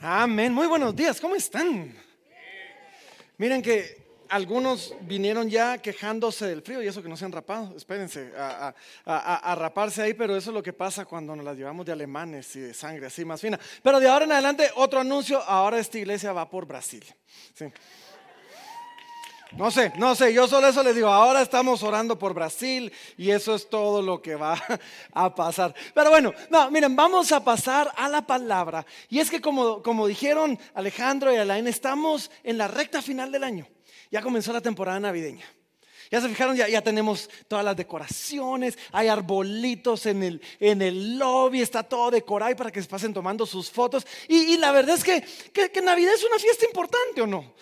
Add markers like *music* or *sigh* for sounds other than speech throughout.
Amén. Muy buenos días. ¿Cómo están? Miren que algunos vinieron ya quejándose del frío y eso que no se han rapado. Espérense a, raparse ahí, pero eso es lo que pasa cuando nos las llevamos de alemanes y de sangre así más fina. Pero de ahora en adelante, otro anuncio. Ahora esta iglesia va por Brasil. Sí. No sé, no sé, yo solo eso les digo, ahora estamos orando por Brasil y eso es todo lo que va *laughs* a pasar. Pero bueno, no, miren, vamos a pasar a la palabra. Y es que como, como dijeron Alejandro y Alain, estamos en la recta final del año. Ya comenzó la temporada navideña. Ya se fijaron, ya, ya, tenemos todas las decoraciones, hay arbolitos en el, en el lobby, está todo decorado para que se pasen tomando sus fotos. Y, la verdad es que, que Navidad es una fiesta importante o no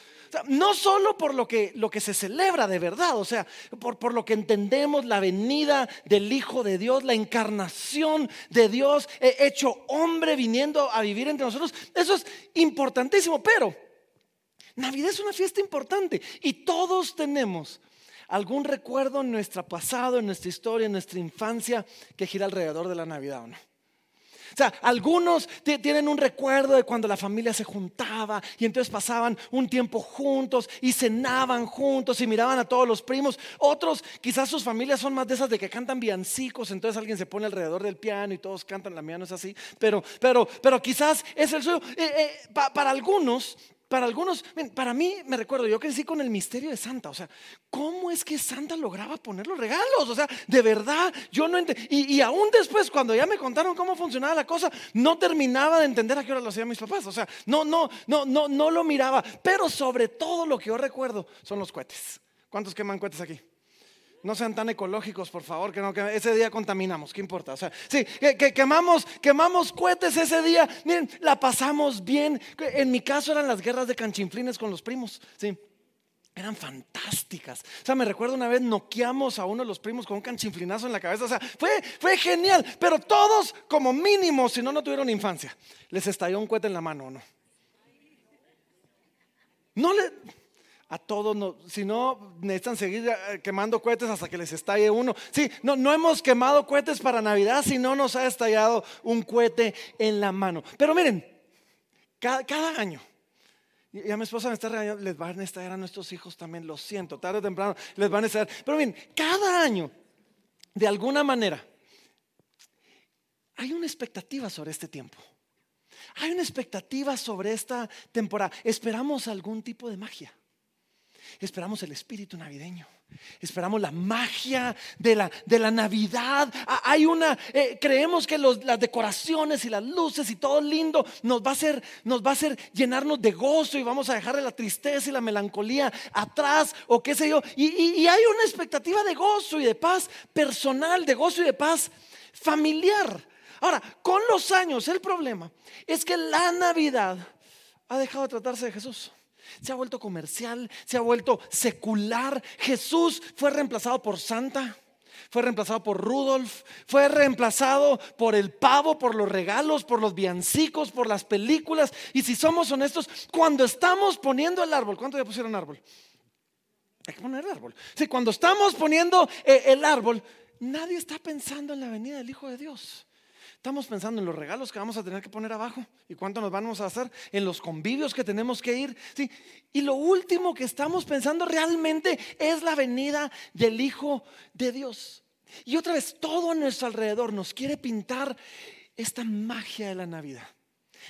no solo por lo que, lo que se celebra de verdad, o sea, por, por, lo que entendemos la venida del Hijo de Dios, la encarnación de Dios, hecho hombre viniendo a vivir entre nosotros. Eso es importantísimo, pero Navidad es una fiesta importante y todos tenemos algún recuerdo en nuestro pasado, en nuestra historia, en nuestra infancia que gira alrededor de la Navidad o no. O sea, algunos tienen un recuerdo de cuando la familia se juntaba y entonces pasaban un tiempo juntos y cenaban juntos y miraban a todos los primos. Otros, quizás sus familias son más de esas de que cantan villancicos, entonces alguien se pone alrededor del piano y todos cantan. La mía no es así, pero, pero, pero quizás es el suyo. Eh, eh, para algunos para algunos, para mí me recuerdo, yo crecí con el misterio de Santa, o sea, ¿cómo es que Santa lograba poner los regalos? O sea, de verdad, yo no entendí. Y, aún después, cuando ya me contaron cómo funcionaba la cosa, no terminaba de entender a qué hora lo hacían mis papás. O sea, no, no, no, no, no lo miraba. Pero sobre todo lo que yo recuerdo son los cohetes. ¿Cuántos queman cohetes aquí? No sean tan ecológicos, por favor, que, no, ese día contaminamos, ¿qué importa? O sea, sí, que, quemamos, quemamos cohetes ese día, miren, la pasamos bien. En mi caso eran las guerras de canchinflines con los primos, sí. Eran fantásticas. O sea, me recuerdo una vez noqueamos a uno de los primos con un canchinflinazo en la cabeza. O sea, fue, fue genial. Pero todos, como mínimo, si no, no tuvieron infancia, les estalló un cohete en la mano, ¿o no? No le a todos, si no, necesitan seguir eh, quemando cohetes hasta que les estalle uno. Sí, no, no hemos quemado cohetes para Navidad si no nos ha estallado un cohete en la mano. Pero miren, cada, año, y a mi esposa me está regañando, les van a estallar a nuestros hijos también, lo siento, tarde o temprano les van a estallar. Pero miren, cada año, de alguna manera, hay una expectativa sobre este tiempo. Hay una expectativa sobre esta temporada. Esperamos algún tipo de magia. Esperamos el espíritu navideño. Esperamos la magia de la, de la Navidad. Ah, hay una, eh, creemos que las decoraciones y las luces y todo lindo nos va a hacer, nos va a hacer llenarnos de gozo y vamos a dejarle la tristeza y la melancolía atrás o qué sé yo. Y hay una expectativa de gozo y de paz personal, de gozo y de paz familiar. Ahora, con los años, el problema es que la Navidad ha dejado de tratarse de Jesús se ha vuelto comercial, se ha vuelto secular. Jesús fue reemplazado por Santa, fue reemplazado por Rudolf, fue reemplazado por el pavo, por los regalos, por los viancicos, por las películas. Y si somos honestos, cuando estamos poniendo el árbol, ¿cuánto ya pusieron árbol? Hay que poner el árbol. Sí, cuando estamos poniendo eh, el árbol, nadie está pensando en la venida del Hijo de Dios. Estamos pensando en los regalos que vamos a tener que poner abajo y cuánto nos vamos a hacer, en los convivios que tenemos que ir. ¿sí? Y lo último que estamos pensando realmente es la venida del Hijo de Dios. Y otra vez, todo a nuestro alrededor nos quiere pintar esta magia de la Navidad.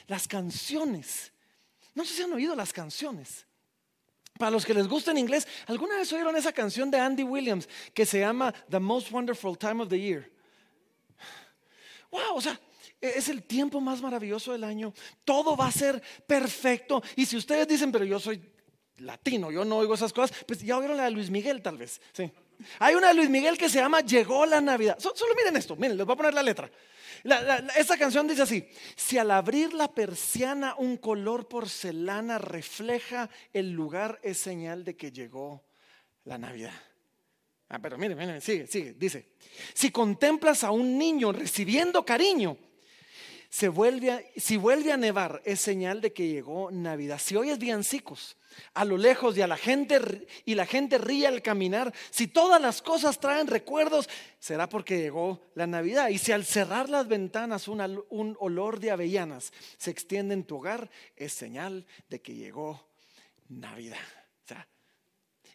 Las canciones. No sé si han oído las canciones. Para los que les gusta en inglés, ¿alguna vez oyeron esa canción de Andy Williams que se llama The Most Wonderful Time of the Year? Wow, o sea, e-, es el tiempo más maravilloso del año. Todo va a ser perfecto. Y si ustedes dicen, pero yo soy latino, yo no oigo esas cosas, pues ya oyeron la de Luis Miguel tal vez. Sí. Hay una de Luis Miguel que se llama Llegó la Navidad. solo miren esto, miren, les voy a poner la letra. esta canción dice así, si al abrir la persiana un color porcelana refleja el lugar, es señal de que llegó la Navidad. Ah, pero miren, miren, sigue, sigue. Dice, si contemplas a un niño recibiendo cariño, se vuelve si vuelve a nevar, es señal de que llegó Navidad. Si oyes villancicos a lo lejos y a la gente y la gente ríe al caminar, si todas las cosas traen recuerdos, será porque llegó la Navidad. Y si al cerrar las ventanas un olor de avellanas se extiende en tu hogar, es señal de que llegó Navidad.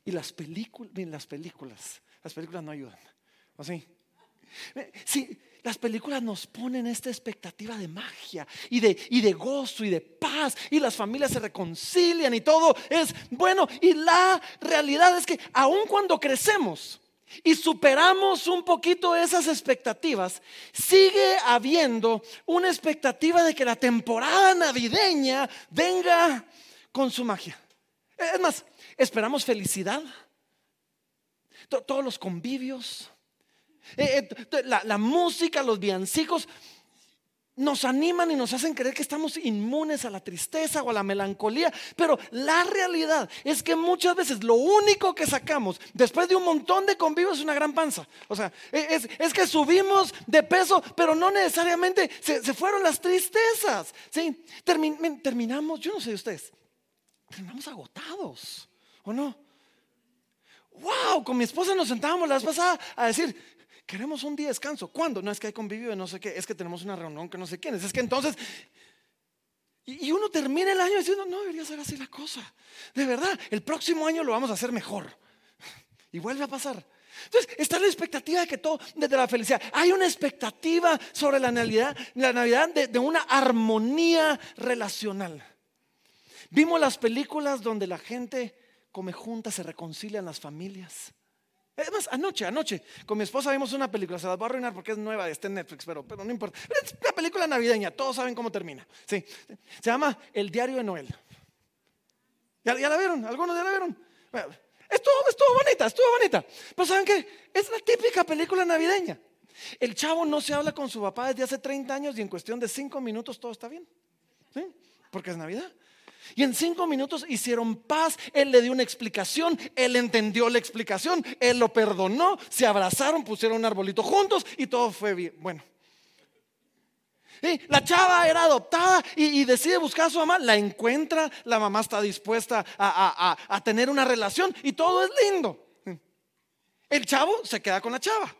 Y las películas, las películas, las películas no ayudan. ¿O sí? Las películas nos ponen esta expectativa de magia y de, y de gozo y de paz y las familias se reconcilian y todo es bueno. Y la realidad es que aun cuando crecemos y superamos un poquito esas expectativas, sigue habiendo una expectativa de que la temporada navideña venga con su magia. Es más, esperamos felicidad, todos los convivios eh, eh, la, música, los villancicos nos animan y nos hacen creer que estamos inmunes a la tristeza o a la melancolía, pero la realidad es que muchas veces lo único que sacamos después de un montón de convivios es una gran panza. O sea, e, es, que subimos de peso, pero no necesariamente se, fueron las tristezas. ¿sí? terminamos, yo no sé de ustedes, terminamos agotados, ¿o no? Wow, con mi esposa nos sentábamos la vez pasada a decir, Queremos un día de descanso. ¿Cuándo? No es que hay convivio no sé qué, es que tenemos una reunión que no sé quiénes. Es que entonces, y uno termina el año diciendo, no debería ser así la cosa. De verdad, el próximo año lo vamos a hacer mejor. Y vuelve a pasar. Entonces, está la expectativa de que todo, desde la felicidad, hay una expectativa sobre la Navidad, la Navidad de una armonía relacional. Vimos las películas donde la gente come juntas, se reconcilian las familias. Además, anoche, anoche, con mi esposa vimos una película, se las voy a arruinar porque es nueva, está en Netflix, pero, pero no importa. Es una película navideña, todos saben cómo termina. Sí. Se llama El Diario de Noel. ¿Ya, la vieron? ¿Algunos ya la vieron? estuvo, estuvo bonita, estuvo bonita. Pero ¿saben qué? Es la típica película navideña. El chavo no se habla con su papá desde hace 30 años y en cuestión de 5 minutos todo está bien. ¿Sí? Porque es Navidad. Y en cinco minutos hicieron paz, él le dio una explicación, él entendió la explicación, él lo perdonó, se abrazaron, pusieron un arbolito juntos y todo fue bien. Bueno. La chava era adoptada y, decide buscar a su mamá, la encuentra, la mamá está dispuesta a tener una relación y todo es lindo. El chavo se queda con la chava.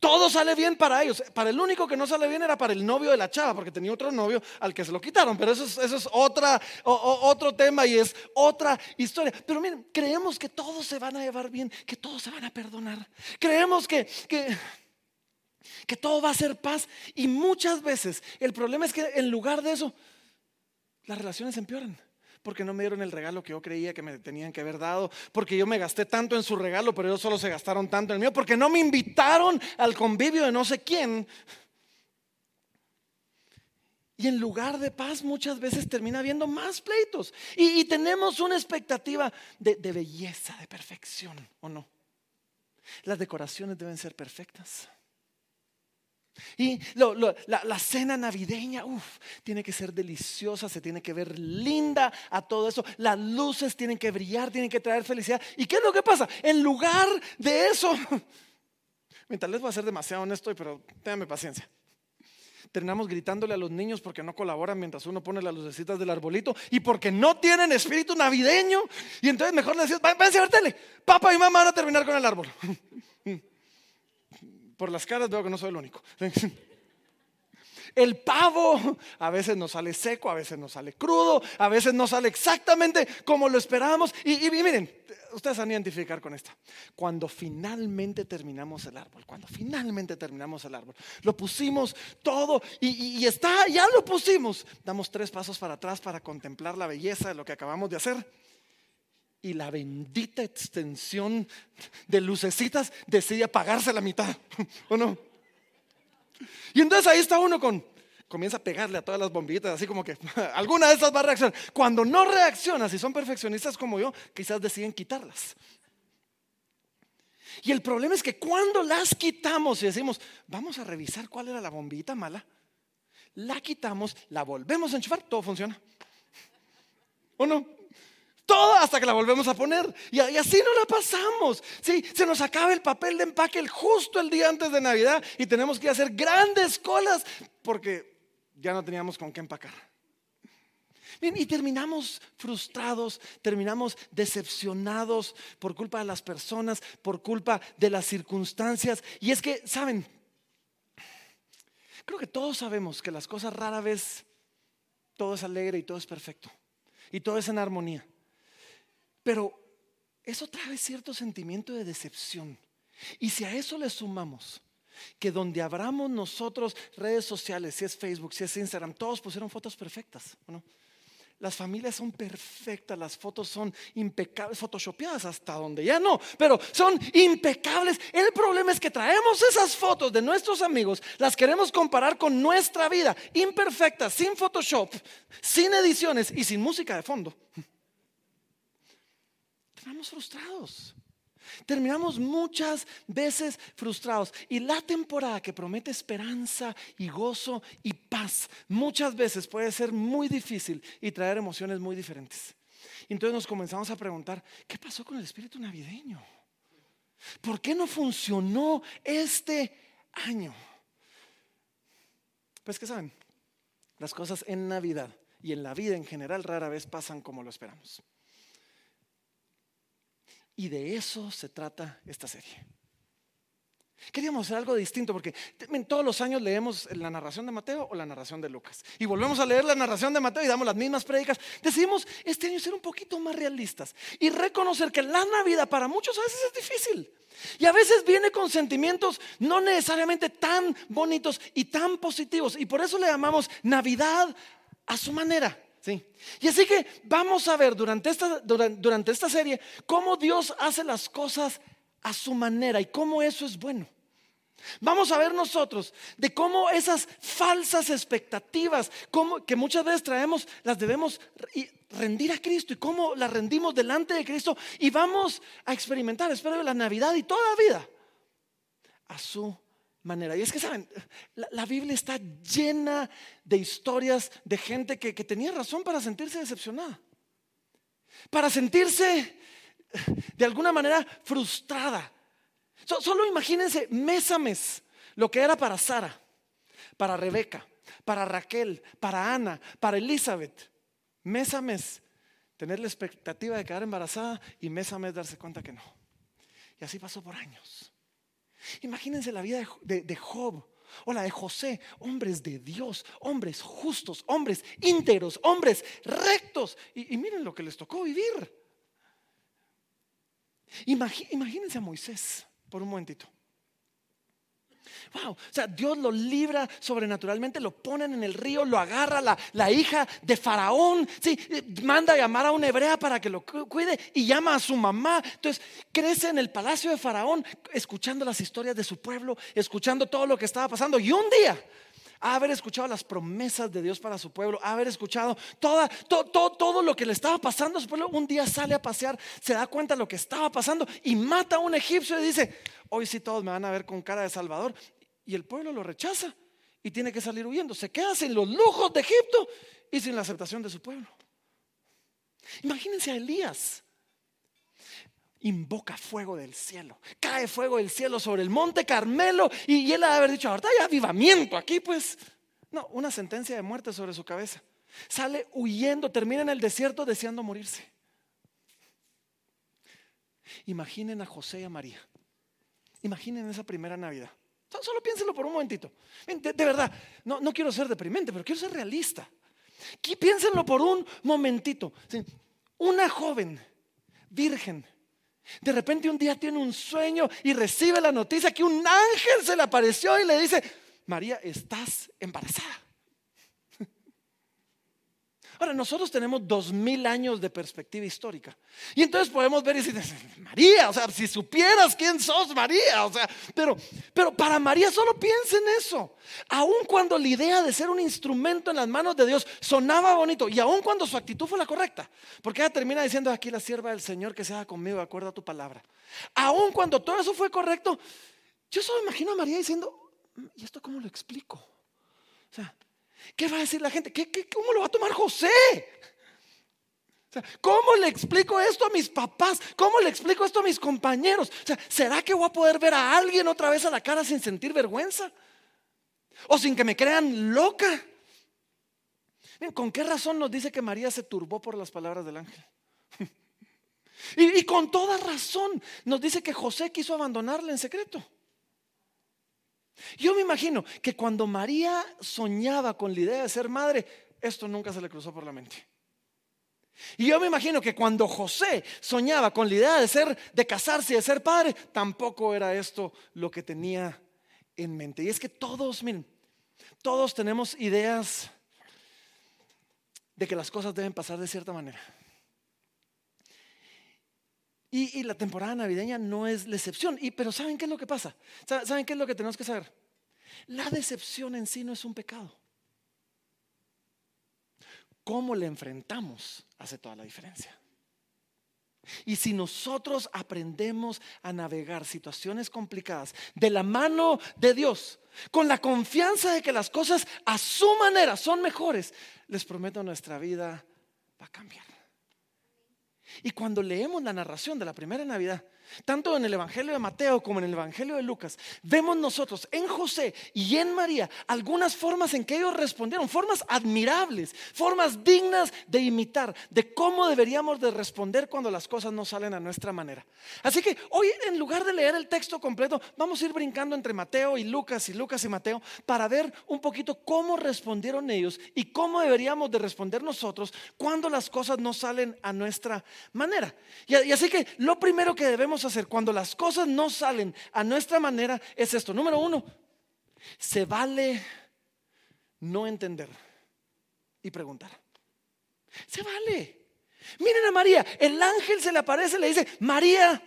Todo sale bien para ellos. Para el único que no sale bien era para el novio de la chava, porque tenía otro novio al que se lo quitaron. Pero eso es, otro tema y es otra historia. Pero miren, creemos que todos se van a llevar bien, que todos se van a perdonar. Creemos que, que todo va a ser paz. Y muchas veces el problema es que en lugar de eso, las relaciones empeoran porque no me dieron el regalo que yo creía que me tenían que haber dado, porque yo me gasté tanto en su regalo, pero ellos solo se gastaron tanto en el mío, porque no me invitaron al convivio de no sé quién. Y en lugar de paz muchas veces termina habiendo más pleitos. Y, tenemos una expectativa de, de belleza, de perfección, ¿o no? Las decoraciones deben ser perfectas. Y la, cena navideña, uff, tiene que ser deliciosa, se tiene que ver linda a todo eso. Las luces tienen que brillar, tienen que traer felicidad. ¿Y qué es lo que pasa? En lugar de eso, tal vez va a ser demasiado honesto, pero téngame paciencia. Terminamos gritándole a los niños porque no colaboran mientras uno pone las lucecitas del arbolito y porque no tienen espíritu navideño. Y entonces mejor le decías, váyanse a ver tele. Papá y mamá van a terminar con el árbol. *laughs* Por las caras veo que no soy el único. *laughs* El pavo a veces nos sale seco, a veces nos sale crudo, a veces no sale exactamente como lo esperábamos. Y, miren, ustedes van a identificar con esta. Cuando finalmente terminamos el árbol, cuando finalmente terminamos el árbol, lo pusimos todo y, y está, ya lo pusimos. Damos tres pasos para atrás para contemplar la belleza de lo que acabamos de hacer y la bendita extensión de lucecitas decide apagarse la mitad, *laughs* ¿o no? Y entonces ahí está uno con, comienza a pegarle a todas las bombillitas, así como que *laughs* alguna de esas va a reaccionar. Cuando no reacciona, si son perfeccionistas como yo, quizás deciden quitarlas. Y el problema es que cuando las quitamos y decimos, vamos a revisar cuál era la bombillita mala, la quitamos, la volvemos a enchufar, todo funciona. ¿O no? Todo hasta que la volvemos a poner. Y, así no la pasamos. ¿sí? Se nos acaba el papel de empaque justo el día antes de Navidad y tenemos que hacer grandes colas porque ya no teníamos con qué empacar. y terminamos frustrados, terminamos decepcionados por culpa de las personas, por culpa de las circunstancias. Y es que, ¿saben? Creo que todos sabemos que las cosas rara vez, todo es alegre y todo es perfecto. Y todo es en armonía. Pero eso trae cierto sentimiento de decepción. Y si a eso le sumamos que donde abramos nosotros redes sociales, si es Facebook, si es Instagram, todos pusieron fotos perfectas. las familias son perfectas, las fotos son impecables, photoshopeadas hasta donde ya no, pero son impecables. El problema es que traemos esas fotos de nuestros amigos, las queremos comparar con nuestra vida, imperfecta, sin Photoshop, sin ediciones y sin música de fondo. Estamos frustrados. Terminamos muchas veces frustrados. Y la temporada que promete esperanza y gozo y paz, muchas veces puede ser muy difícil y traer emociones muy diferentes. Entonces nos comenzamos a preguntar, ¿qué pasó con el espíritu navideño? ¿Por qué no funcionó este año? Pues que saben, las cosas en Navidad y en la vida en general rara vez pasan como lo esperamos. Y de eso se trata esta serie. Queríamos hacer algo distinto porque todos los años leemos la narración de Mateo o la narración de Lucas. Y volvemos a leer la narración de Mateo y damos las mismas prédicas. Decidimos este año ser un poquito más realistas y reconocer que la Navidad para muchos a veces es difícil. Y a veces viene con sentimientos no necesariamente tan bonitos y tan positivos. Y por eso le llamamos Navidad a su manera. Y así que vamos a ver durante esta, durante esta serie cómo Dios hace las cosas a su manera y cómo eso es bueno. Vamos a ver nosotros de cómo esas falsas expectativas que muchas veces traemos las debemos rendir a Cristo y cómo las rendimos delante de Cristo y vamos a experimentar, espero, la Navidad y toda la vida a su manera. Y es que, ¿saben? La, Biblia está llena de historias de gente que, tenía razón para sentirse decepcionada, para sentirse de alguna manera frustrada. solo imagínense mes a mes lo que era para Sara, para Rebeca, para Raquel, para Ana, para Elizabeth. Mes a mes tener la expectativa de quedar embarazada y mes a mes darse cuenta que no. Y así pasó por años. Imagínense la vida de, Job o la de José, hombres de Dios, hombres justos, hombres íntegros, hombres rectos. Y, miren lo que les tocó vivir. imagínense a Moisés por un momentito. Wow, o sea, Dios lo libra sobrenaturalmente, lo ponen en el río, lo agarra la, la hija de Faraón, ¿sí? manda a llamar a una hebrea para que lo cuide y llama a su mamá. Entonces crece en el palacio de Faraón, escuchando las historias de su pueblo, escuchando todo lo que estaba pasando. Y un día haber escuchado las promesas de Dios para su pueblo, haber escuchado toda, todo, todo, lo que le estaba pasando a su pueblo, un día sale a pasear, se da cuenta de lo que estaba pasando y mata a un egipcio y dice, hoy sí todos me van a ver con cara de Salvador y el pueblo lo rechaza y tiene que salir huyendo. Se queda sin los lujos de Egipto y sin la aceptación de su pueblo. Imagínense a Elías. Invoca fuego del cielo. Cae fuego del cielo sobre el monte Carmelo y, él ha de haber dicho, ahorita hay avivamiento aquí, pues. No, una sentencia de muerte sobre su cabeza. Sale huyendo, termina en el desierto deseando morirse. Imaginen a José y a María. Imaginen esa primera Navidad. Solo piénsenlo por un momentito. De, verdad, no, no, quiero ser deprimente, pero quiero ser realista. piénsenlo por un momentito. Una joven, virgen, de repente un día tiene un sueño y recibe la noticia que un ángel se le apareció y le dice, María, estás embarazada. Ahora, nosotros tenemos dos mil años de perspectiva histórica. Y entonces podemos ver y decir, *laughs* María, o sea, si supieras quién sos, María, o sea, pero, pero para María solo piensa en eso. Aun cuando la idea de ser un instrumento en las manos de Dios sonaba bonito, y aun cuando su actitud fue la correcta, porque ella termina diciendo aquí la sierva del Señor que sea conmigo de acuerdo a tu palabra. Aun cuando todo eso fue correcto, yo solo imagino a María diciendo, ¿y esto cómo lo explico? O sea, ¿Qué va a decir la gente? ¿Qué, cómo lo va a tomar José? ¿Cómo le explico esto a mis papás? ¿Cómo le explico esto a mis compañeros? ¿Será que voy a poder ver a alguien otra vez a la cara sin sentir vergüenza? ¿O sin que me crean loca? ¿Con qué razón nos dice que María se turbó por las palabras del ángel? *laughs* y, y con toda razón nos dice que José quiso abandonarla en secreto. Yo me imagino que cuando María soñaba con la idea de ser madre, esto nunca se le cruzó por la mente. Y yo me imagino que cuando José soñaba con la idea de ser, de casarse y de ser padre, tampoco era esto lo que tenía en mente. Y es que todos, miren, todos tenemos ideas de que las cosas deben pasar de cierta manera. Y, la temporada navideña no es la excepción. Y, pero ¿saben qué es lo que pasa? ¿Saben qué es lo que tenemos que saber? La decepción en sí no es un pecado. Cómo le enfrentamos hace toda la diferencia. Y si nosotros aprendemos a navegar situaciones complicadas de la mano de Dios, con la confianza de que las cosas a su manera son mejores, les prometo nuestra vida va a cambiar. Y cuando leemos la narración de la primera Navidad, tanto en el Evangelio de Mateo como en el Evangelio de Lucas, vemos nosotros en José y en María algunas formas en que ellos respondieron, formas admirables, formas dignas de imitar, de cómo deberíamos de responder cuando las cosas no salen a nuestra manera. Así que hoy en lugar de leer el texto completo, vamos a ir brincando entre Mateo y Lucas y Lucas y Mateo para ver un poquito cómo respondieron ellos y cómo deberíamos de responder nosotros cuando las cosas no salen a nuestra manera. Y, y así que lo primero que hacer cuando las cosas no salen a nuestra manera es esto. Número uno, se vale no entender y preguntar. Se vale. Miren a María, el ángel se le aparece y le dice, María,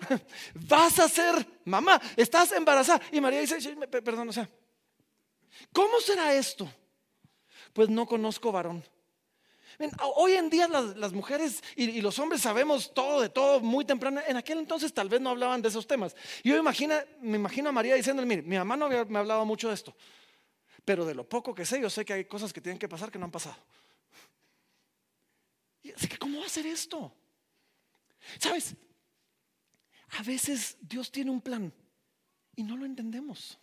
vas a ser mamá, estás embarazada. Y María dice, perdón, o sea, ¿cómo será esto? Pues no conozco varón. Hoy en día las, mujeres y, los hombres sabemos todo de todo muy temprano. En aquel entonces tal vez no hablaban de esos temas. Yo me imagino a María diciendo, mire, mi mamá no me ha hablado mucho de esto, pero de lo poco que sé, yo sé que hay cosas que tienen que pasar que no han pasado. así que, ¿cómo va a ser esto? ¿Sabes? A veces Dios tiene un plan y no lo entendemos.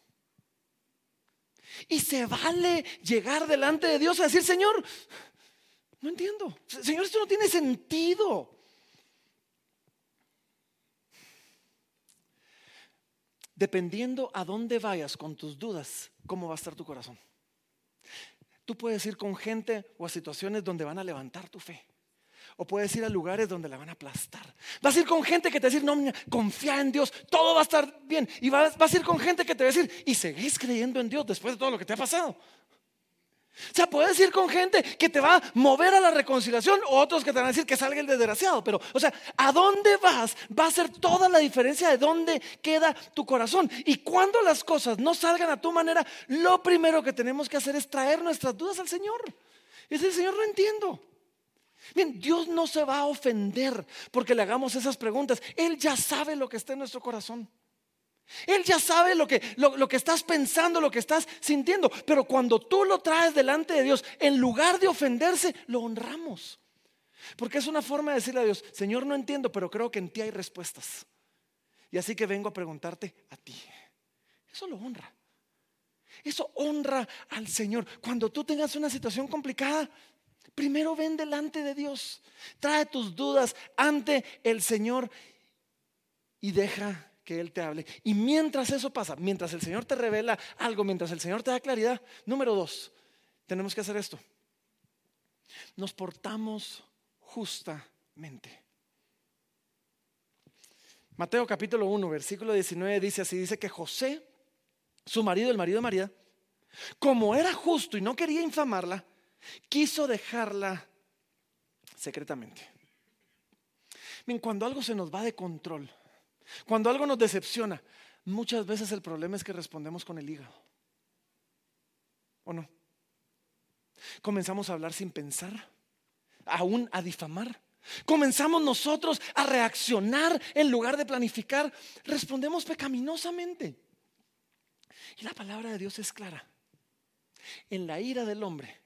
Y se vale llegar delante de Dios a decir, Señor, no entiendo. Señor, esto no tiene sentido. Dependiendo a dónde vayas con tus dudas, cómo va a estar tu corazón. Tú puedes ir con gente o a situaciones donde van a levantar tu fe. O puedes ir a lugares donde la van a aplastar. Vas a ir con gente que te va a decir, no, confía en Dios, todo va a estar bien. Y vas, vas a ir con gente que te va a decir, y seguís creyendo en Dios después de todo lo que te ha pasado. O sea, puedes ir con gente que te va a mover a la reconciliación o otros que te van a decir que salga el desgraciado. Pero, o sea, ¿a dónde vas? Va a ser toda la diferencia de dónde queda tu corazón. Y cuando las cosas no salgan a tu manera, lo primero que tenemos que hacer es traer nuestras dudas al Señor. Y decir, Señor, no entiendo. Bien, Dios no se va a ofender porque le hagamos esas preguntas. Él ya sabe lo que está en nuestro corazón. Él ya sabe lo que, lo, que estás pensando, lo que estás sintiendo. Pero cuando tú lo traes delante de Dios, en lugar de ofenderse, lo honramos. Porque es una forma de decirle a Dios, Señor, no entiendo, pero creo que en ti hay respuestas. Y así que vengo a preguntarte a ti. Eso lo honra. Eso honra al Señor. Cuando tú tengas una situación complicada, primero ven delante de Dios. Trae tus dudas ante el Señor y deja que Él te hable. Y mientras eso pasa, mientras el Señor te revela algo, mientras el Señor te da claridad, número dos, tenemos que hacer esto. Nos portamos justamente. Mateo capítulo 1, versículo 19 dice así, dice que José, su marido, el marido de María, como era justo y no quería infamarla, quiso dejarla secretamente. cuando algo se nos va de control, cuando algo nos decepciona, muchas veces el problema es que respondemos con el hígado. ¿O no? Comenzamos a hablar sin pensar, aún a difamar. Comenzamos nosotros a reaccionar en lugar de planificar. Respondemos pecaminosamente. Y la palabra de Dios es clara. En la ira del hombre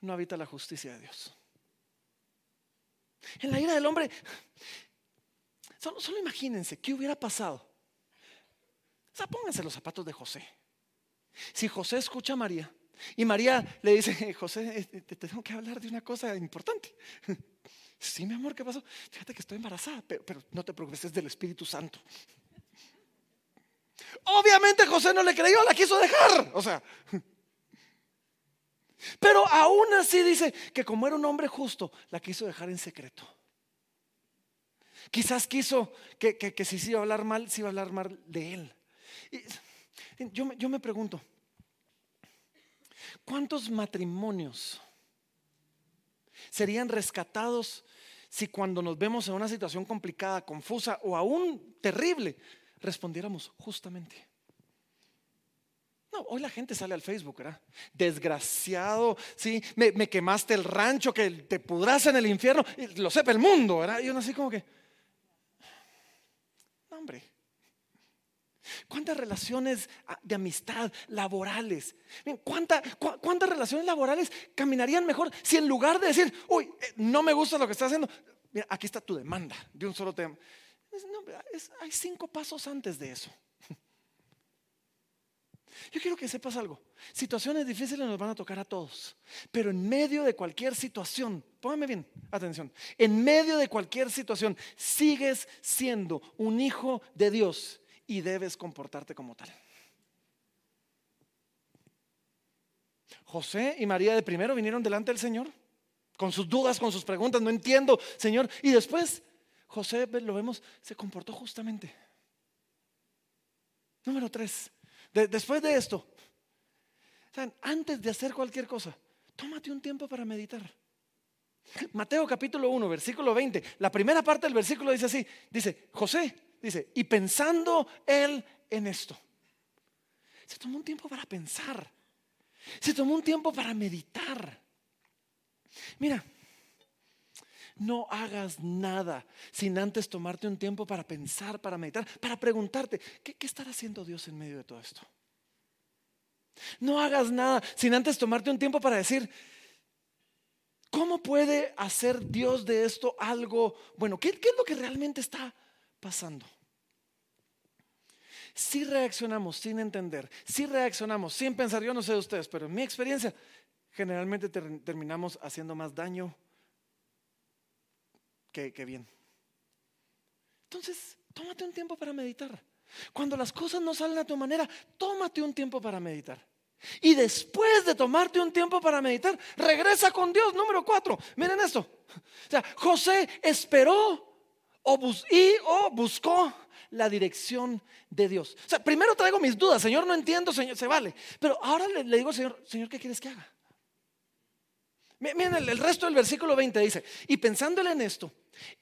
no habita la justicia de Dios. En la ira del hombre Solo, imagínense qué hubiera pasado. O sea, pónganse los zapatos de José. Si José escucha a María Y María le dice, *laughs* José, eh, te tengo que hablar de una cosa importante. *laughs* Sí, mi amor, ¿qué pasó? Fíjate que estoy embarazada, pero, pero no te preocupes, es del Espíritu Santo. *laughs* Obviamente José no le creyó, la quiso dejar. O sea, pero aún así dice que como era un hombre justo, la quiso dejar en secreto. Quizás quiso que, si se iba a hablar mal, se iba a hablar mal de él. yo, me pregunto, ¿cuántos matrimonios serían rescatados si cuando nos vemos en una situación complicada, confusa o aún terrible, respondiéramos justamente? No, hoy la gente sale al Facebook, ¿verdad? Desgraciado, sí, me, quemaste el rancho, que te pudras en el infierno, lo sepa el mundo, ¿verdad? Y uno así como que, ¿Cuántas relaciones ah, de amistad laborales? ¿cuántas relaciones laborales caminarían mejor si en lugar de decir, uy, eh, no me gusta lo que estás haciendo, mira, aquí está tu demanda de un solo tema? hay cinco pasos antes de eso. Yo quiero que sepas algo. Situaciones difíciles nos van a tocar a todos. Pero en medio de cualquier situación, póngame bien, atención, en medio de cualquier situación, sigues siendo un hijo de Dios y debes comportarte como tal. José y María de primero vinieron delante del Señor con sus dudas, con sus preguntas, no entiendo, Señor. Y después José, lo vemos, se comportó justamente. Número tres, después de esto, antes de hacer cualquier cosa, tómate un tiempo para meditar. Mateo capítulo 1, versículo 20, la primera parte del versículo dice así, dice, José, dice, y pensando él en esto, se tomó un tiempo para pensar, se tomó un tiempo para meditar. Mira, no hagas nada sin antes tomarte un tiempo para pensar, para meditar, para preguntarte, ¿qué, qué estará haciendo Dios en medio de todo esto? No hagas nada sin antes tomarte un tiempo para decir, ¿cómo puede hacer Dios de esto algo bueno? ¿Qué, es lo que realmente está pasando? Si reaccionamos sin entender, si reaccionamos sin pensar, yo no sé de ustedes, pero en mi experiencia, generalmente terminamos haciendo más daño que, bien. Entonces, tómate un tiempo para meditar. Cuando las cosas no salen a tu manera, tómate un tiempo para meditar. Y después de tomarte un tiempo para meditar, regresa con Dios. Número cuatro, miren esto. O sea, José esperó o y o buscó la dirección de Dios. O sea, primero traigo mis dudas, Señor, no entiendo, Señor, se vale. Pero ahora le, le digo, Señor, Señor, ¿qué quieres que haga? Miren, el, resto del versículo 20 dice, y pensándole en esto,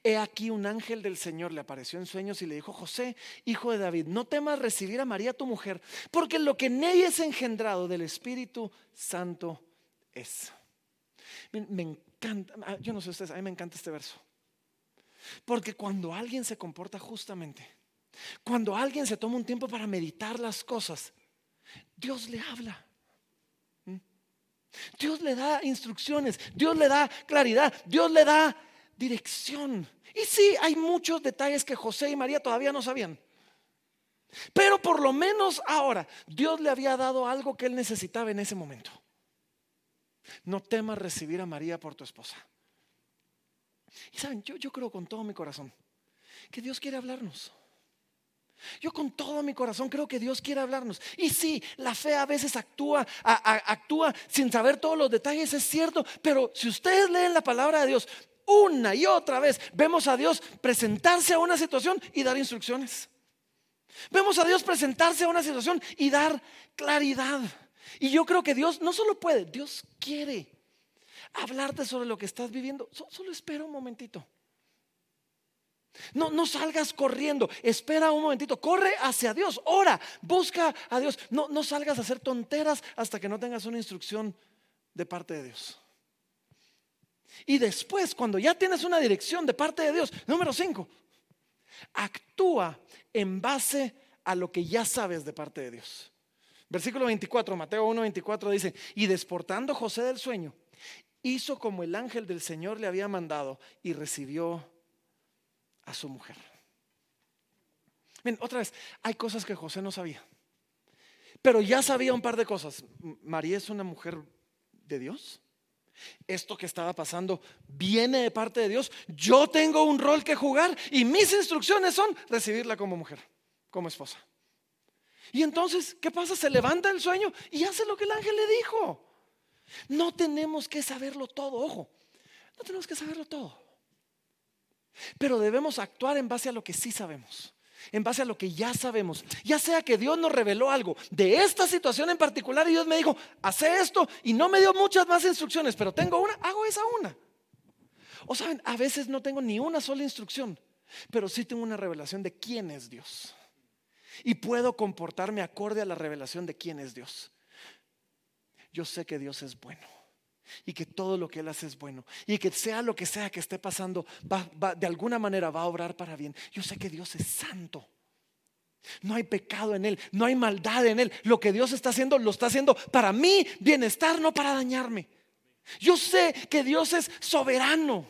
he aquí un ángel del Señor le apareció en sueños y le dijo, José, hijo de David, no temas recibir a María tu mujer, porque lo que en ella es engendrado del Espíritu Santo es. Me encanta, ah, yo no sé ustedes, a mí me encanta este verso. Porque cuando alguien se comporta justamente, cuando alguien se toma un tiempo para meditar las cosas, Dios le habla. Dios le da instrucciones, Dios le da claridad, Dios le da dirección. Y sí, hay muchos detalles que José y María todavía no sabían. Pero por lo menos ahora Dios le había dado algo que él necesitaba en ese momento. No temas recibir a María por tu esposa. Y saben, yo, yo creo con todo mi corazón que Dios quiere hablarnos. Yo con todo mi corazón creo que Dios quiere hablarnos. Y sí, la fe a veces actúa, actúa sin saber todos los detalles, es cierto, pero si ustedes leen la palabra de Dios una y otra vez, vemos a Dios presentarse a una situación y dar instrucciones. Vemos a Dios presentarse a una situación y dar claridad. Y yo creo que Dios no solo puede, Dios quiere hablarte sobre lo que estás viviendo. Solo espera un momentito. No, no salgas corriendo, espera un momentito, corre hacia Dios, ora, busca a Dios. No, no salgas a hacer tonteras hasta que no tengas una instrucción de parte de Dios. Y después, cuando ya tienes una dirección de parte de Dios, número 5, actúa en base a lo que ya sabes de parte de Dios. Versículo 24, Mateo 1, 24 dice, y desportando José del sueño, hizo como el ángel del Señor le había mandado y recibió a su mujer. Otra vez, hay cosas que José no sabía. pero ya sabía un par de cosas. María es una mujer de Dios. Esto que estaba pasando viene de parte de Dios. Yo tengo un rol que jugar y mis instrucciones son recibirla como mujer, como esposa. Y entonces, ¿qué pasa? Se levanta el sueño y hace lo que el ángel le dijo. No tenemos que saberlo todo, ojo, no tenemos que saberlo todo. Pero debemos actuar en base a lo que sí sabemos, en base a lo que ya sabemos. Ya sea que Dios nos reveló algo de esta situación en particular y Dios me dijo, hace esto y no me dio muchas más instrucciones, pero tengo una, hago esa una. O saben, a veces no tengo ni una sola instrucción, pero sí tengo una revelación de quién es Dios. Y puedo comportarme acorde a la revelación de quién es Dios. Yo sé que Dios es bueno y que todo lo que Él hace es bueno y que sea lo que sea que esté pasando, de alguna manera va a obrar para bien. Yo sé que Dios es santo. No hay pecado en Él, no hay maldad en Él. Lo que Dios está haciendo, lo está haciendo para mi bienestar, no para dañarme. Yo sé que Dios es soberano.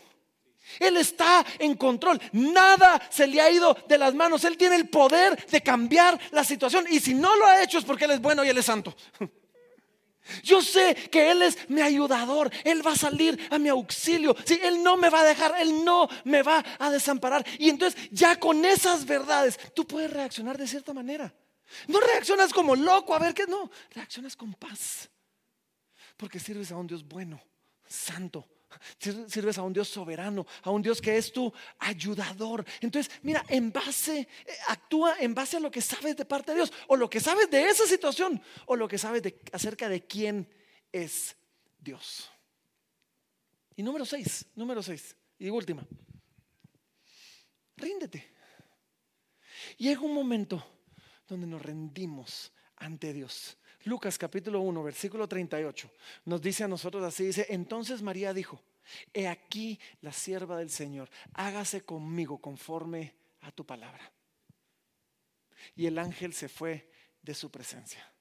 Él está en control. Nada se le ha ido de las manos. Él tiene el poder de cambiar la situación. Y si no lo ha hecho es porque Él es bueno y Él es santo. *laughs* Yo sé que Él es mi ayudador. Él va a salir a mi auxilio. Si Él no me va a dejar, Él no me va a desamparar. Y entonces ya con esas verdades tú puedes reaccionar de cierta manera. No reaccionas como loco a ver qué, no, reaccionas con paz. Porque sirves a un Dios bueno, santo, Sirves a un Dios soberano, a un Dios que es tu ayudador. Entonces, mira, en base, eh, actúa en base a lo que sabes de parte de Dios, o lo que sabes de esa situación, o lo que sabes de, acerca de quién es Dios. Y número seis, número seis, y última, ríndete. Llega un momento donde nos rendimos ante Dios. Lucas capítulo 1, versículo 38, nos dice a nosotros así, dice, entonces María dijo, he aquí la sierva del Señor, hágase conmigo conforme a tu palabra. Y el ángel se fue de su presencia.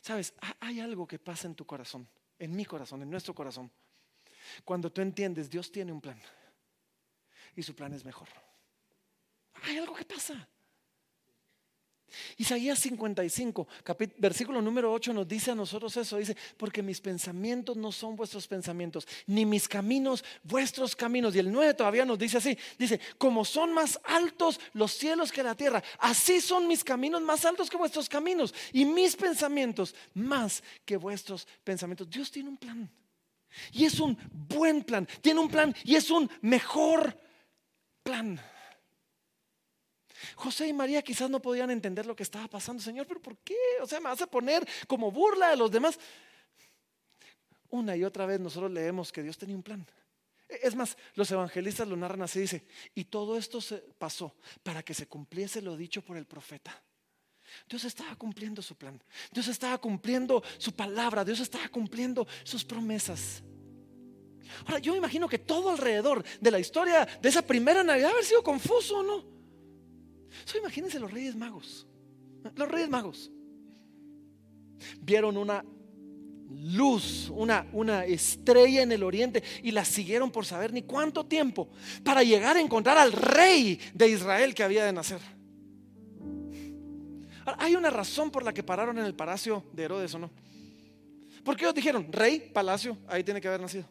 Sabes, hay algo que pasa en tu corazón, en mi corazón, en nuestro corazón. Cuando tú entiendes, Dios tiene un plan y su plan es mejor. Hay algo que pasa. Isaías 55, versículo número 8 nos dice a nosotros eso, dice, porque mis pensamientos no son vuestros pensamientos, ni mis caminos vuestros caminos. Y el 9 todavía nos dice así, dice, como son más altos los cielos que la tierra, así son mis caminos más altos que vuestros caminos y mis pensamientos más que vuestros pensamientos. Dios tiene un plan. Y es un buen plan, tiene un plan y es un mejor plan. José y María quizás no podían entender lo que estaba pasando. Señor, pero ¿por qué? O sea, me vas a poner como burla a los demás. Una y otra vez nosotros leemos que Dios tenía un plan. Es más, los evangelistas lo narran así, dice, y todo esto se pasó para que se cumpliese lo dicho por el profeta. Dios estaba cumpliendo su plan. Dios estaba cumpliendo su palabra. Dios estaba cumpliendo sus promesas. Ahora, yo imagino que todo alrededor de la historia de esa primera Navidad haber sido confuso, ¿no? Imagínense los reyes magos. Los reyes magos vieron una luz, una, una estrella en el oriente y la siguieron por saber ni cuánto tiempo para llegar a encontrar al rey de Israel que había de nacer. hay una razón por la que pararon en el palacio de Herodes o no. Porque ellos dijeron, rey, palacio, ahí tiene que haber nacido.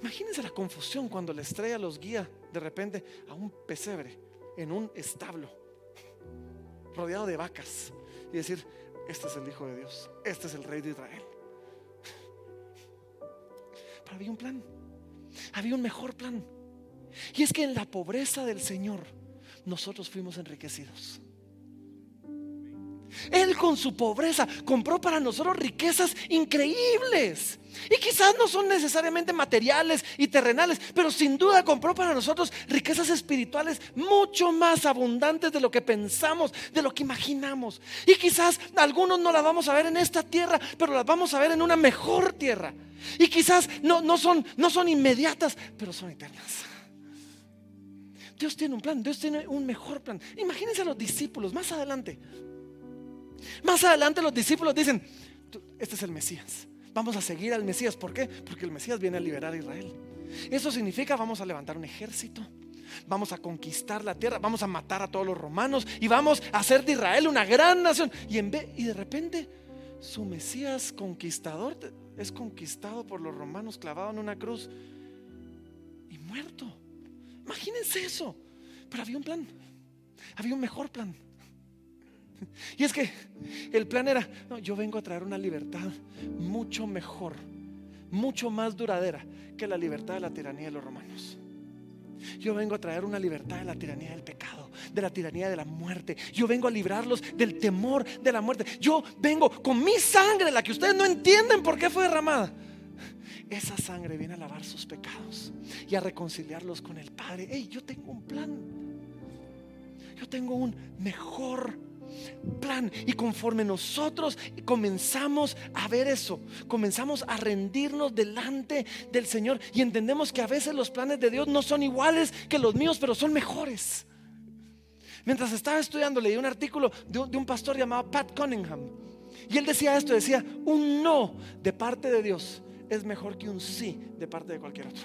Imagínense la confusión cuando la estrella los guía de repente a un pesebre en un establo, rodeado de vacas, y decir, este es el Hijo de Dios, este es el Rey de Israel. Pero había un plan, había un mejor plan. Y es que en la pobreza del Señor nosotros fuimos enriquecidos. Él con su pobreza compró para nosotros riquezas increíbles. Y quizás no son necesariamente materiales y terrenales, pero sin duda compró para nosotros riquezas espirituales mucho más abundantes de lo que pensamos, de lo que imaginamos. Y quizás algunos no las vamos a ver en esta tierra, pero las vamos a ver en una mejor tierra. Y quizás no, no, son, no son inmediatas, pero son eternas. Dios tiene un plan, Dios tiene un mejor plan. Imagínense a los discípulos más adelante. Más adelante los discípulos dicen, este es el Mesías. Vamos a seguir al Mesías. ¿Por qué? Porque el Mesías viene a liberar a Israel. Eso significa vamos a levantar un ejército. vamos a conquistar la tierra, vamos a matar a todos los romanos y vamos a hacer de Israel una gran nación. Y, en vez, y de repente su Mesías conquistador es conquistado por los romanos clavado en una cruz y muerto. Imagínense eso. Pero había un plan, había un mejor plan. Y es que el plan era, yo vengo a traer una libertad mucho mejor, mucho más duradera que la libertad de la tiranía de los romanos. Yo vengo a traer una libertad de la tiranía del pecado, de la tiranía de la muerte. Yo vengo a librarlos del temor de la muerte. Yo vengo con mi sangre, la que ustedes no entienden por qué fue derramada. Esa sangre viene a lavar sus pecados y a reconciliarlos con el Padre. Hey, yo tengo un plan. Yo tengo un mejor plan. Y conforme nosotros comenzamos a ver eso, comenzamos a rendirnos delante del Señor y entendemos que a veces los planes de Dios no son iguales que los míos, pero son mejores. Mientras estaba estudiando, leí un artículo de un, pastor llamado Pat Cunningham. Y él decía esto, decía, un no de parte de Dios es mejor que un sí de parte de cualquier otro.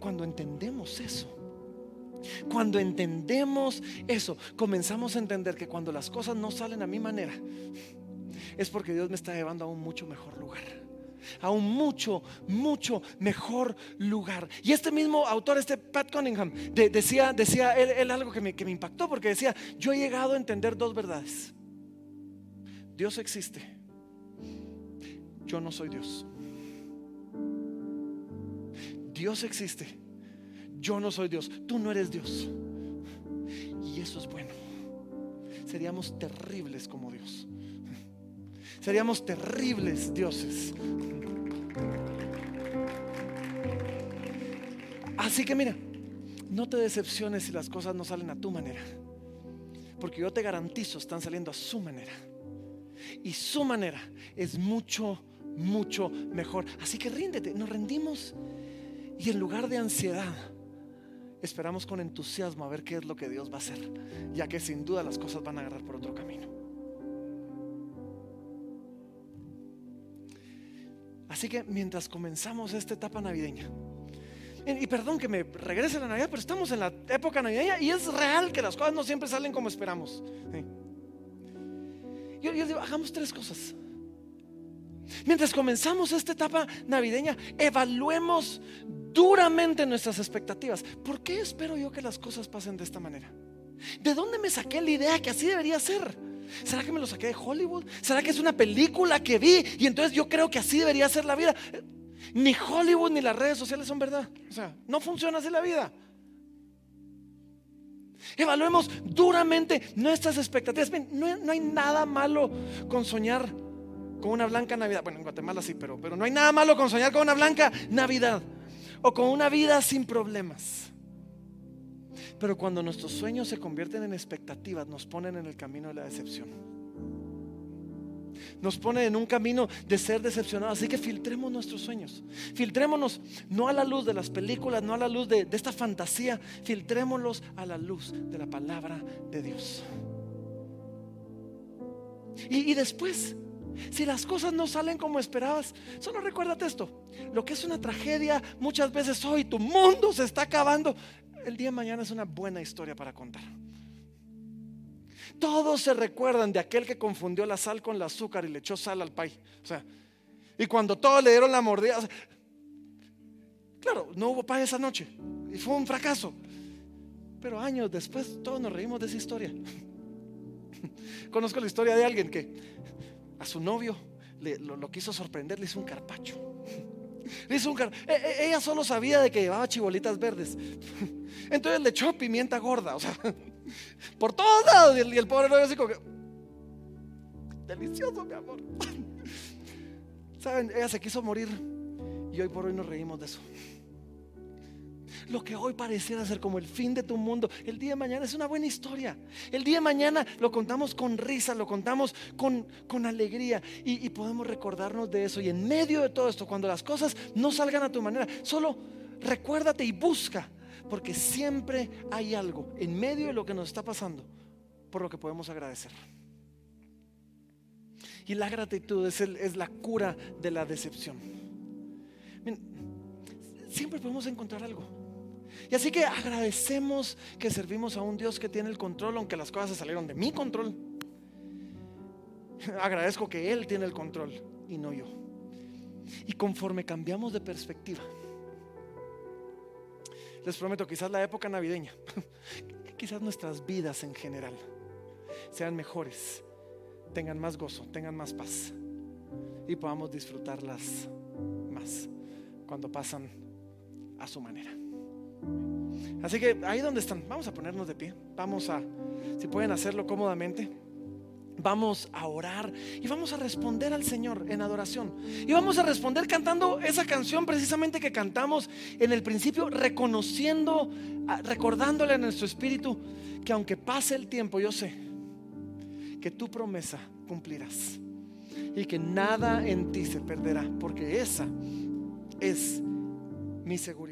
Cuando entendemos eso, cuando entendemos eso, comenzamos a entender que cuando las cosas no salen a mi manera, es porque Dios me está llevando a un mucho mejor lugar. A un mucho, mucho mejor lugar. Y este mismo autor, este Pat Cunningham, decía, decía él, algo que me, que me impactó porque decía, yo he llegado a entender dos verdades. Dios existe. Yo no soy Dios. Dios existe yo no soy Dios, tú no eres Dios. Y eso es bueno. Seríamos terribles como Dios. Seríamos terribles dioses. Así que mira, no te decepciones si las cosas no salen a tu manera. Porque yo te garantizo, están saliendo a su manera. Y su manera es mucho, mucho mejor. Así que ríndete, nos rendimos. Y en lugar de ansiedad, esperamos con entusiasmo a ver qué es lo que Dios va a hacer, ya que sin duda las cosas van a agarrar por otro camino. Así que mientras comenzamos esta etapa navideña, y perdón que me regrese la Navidad, pero estamos en la época navideña y es real que las cosas no siempre salen como esperamos. Yo, yo digo, hagamos tres cosas. Mientras comenzamos esta etapa navideña, evaluemos duramente nuestras expectativas. ¿Por qué espero yo que las cosas pasen de esta manera? ¿De dónde me saqué la idea que así debería ser? ¿Será que me lo saqué de Hollywood? ¿Será que es una película que vi y entonces yo creo que así debería ser la vida? Ni Hollywood ni las redes sociales son verdad. O sea, no funciona así la vida. Evaluemos duramente nuestras expectativas. No, no hay nada malo con soñar con una blanca Navidad. Bueno, en Guatemala sí, pero, pero no hay nada malo con soñar con una blanca Navidad o con una vida sin problemas. Pero cuando nuestros sueños se convierten en expectativas, nos ponen en el camino de la decepción. Nos ponen en un camino de ser decepcionados. Así que filtremos nuestros sueños. Filtrémonos no a la luz de las películas, no a la luz de, esta fantasía. Filtrémoslos a la luz de la palabra de Dios. y después si las cosas no salen como esperabas, solo recuérdate esto. Lo que es una tragedia muchas veces hoy, tu mundo se está acabando. El día de mañana es una buena historia para contar. Todos se recuerdan de aquel que confundió la sal con el azúcar y le echó sal al pay. O sea, y cuando todos le dieron la mordida, claro, no hubo pay esa noche y fue un fracaso. Pero años después todos nos reímos de esa historia. *laughs* Conozco la historia de alguien que a su novio lo, quiso sorprender, le hizo un carpacho. *laughs* Le hizo un e, e, ella solo sabía de que llevaba chibolitas verdes. *laughs* Entonces le echó pimienta gorda, o sea, *laughs* por todos lados. Y el, pobre novio así como que, delicioso, mi amor. Saben, ella se quiso morir y hoy por hoy nos reímos de eso. Lo que hoy pareciera ser como el fin de tu mundo, el día de mañana es una buena historia. El día de mañana lo contamos con risa, lo contamos con, con alegría y, podemos recordarnos de eso. Y en medio de todo esto, cuando las cosas no salgan a tu manera, solo recuérdate y busca, porque siempre hay algo en medio de lo que nos está pasando por lo que podemos agradecer. Y la gratitud es, es la cura de la decepción. siempre podemos encontrar algo. Y así que agradecemos que servimos a un Dios que tiene el control, aunque las cosas se salieron de mi control. *laughs* Agradezco que Él tiene el control y no yo. Y conforme cambiamos de perspectiva, les prometo, quizás la época navideña, *laughs* quizás nuestras vidas en general sean mejores, tengan más gozo, tengan más paz y podamos disfrutarlas más cuando pasan a su manera. Así que ahí donde están, vamos a ponernos de pie, vamos a, si pueden hacerlo cómodamente. Vamos a orar y vamos a responder al Señor en adoración. Y vamos a responder cantando esa canción precisamente que cantamos en el principio, reconociendo, recordándole a nuestro espíritu que aunque pase el tiempo, yo sé que tu promesa cumplirás y que nada en ti se perderá, porque esa es mi seguridad.